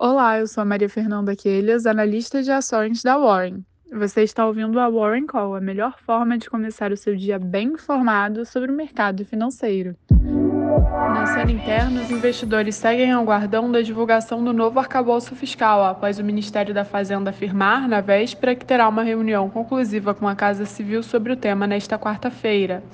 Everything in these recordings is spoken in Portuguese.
Olá, eu sou a Maria Fernanda Quelhas, analista de ações da Warren. Você está ouvindo a Warren Call, a melhor forma de começar o seu dia bem informado sobre o mercado financeiro. Na cena interna, os investidores seguem aguardando a divulgação do novo arcabouço fiscal, após o Ministério da Fazenda afirmar, na véspera, que terá uma reunião conclusiva com a Casa Civil sobre o tema nesta quarta-feira.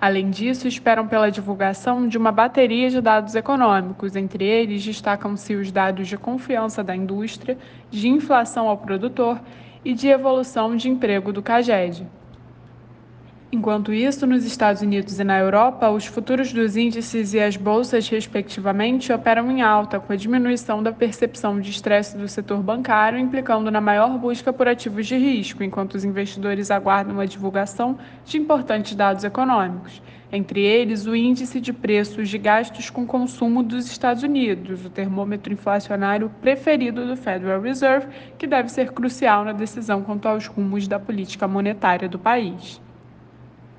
Além disso, esperam pela divulgação de uma bateria de dados econômicos. Entre eles, destacam-se os dados de confiança da indústria, de inflação ao produtor e de evolução de emprego do CAGED. Enquanto isso, nos Estados Unidos e na Europa, os futuros dos índices e as bolsas, respectivamente, operam em alta, com a diminuição da percepção de estresse do setor bancário, implicando na maior busca por ativos de risco, enquanto os investidores aguardam a divulgação de importantes dados econômicos, entre eles o índice de preços de gastos com consumo dos Estados Unidos, o termômetro inflacionário preferido do Federal Reserve, que deve ser crucial na decisão quanto aos rumos da política monetária do país.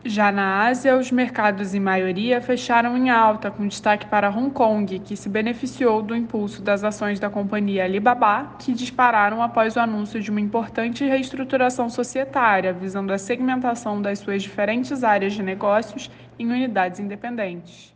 Já na Ásia, os mercados em maioria fecharam em alta, com destaque para Hong Kong, que se beneficiou do impulso das ações da companhia Alibaba, que dispararam após o anúncio de uma importante reestruturação societária, visando a segmentação das suas diferentes áreas de negócios em unidades independentes.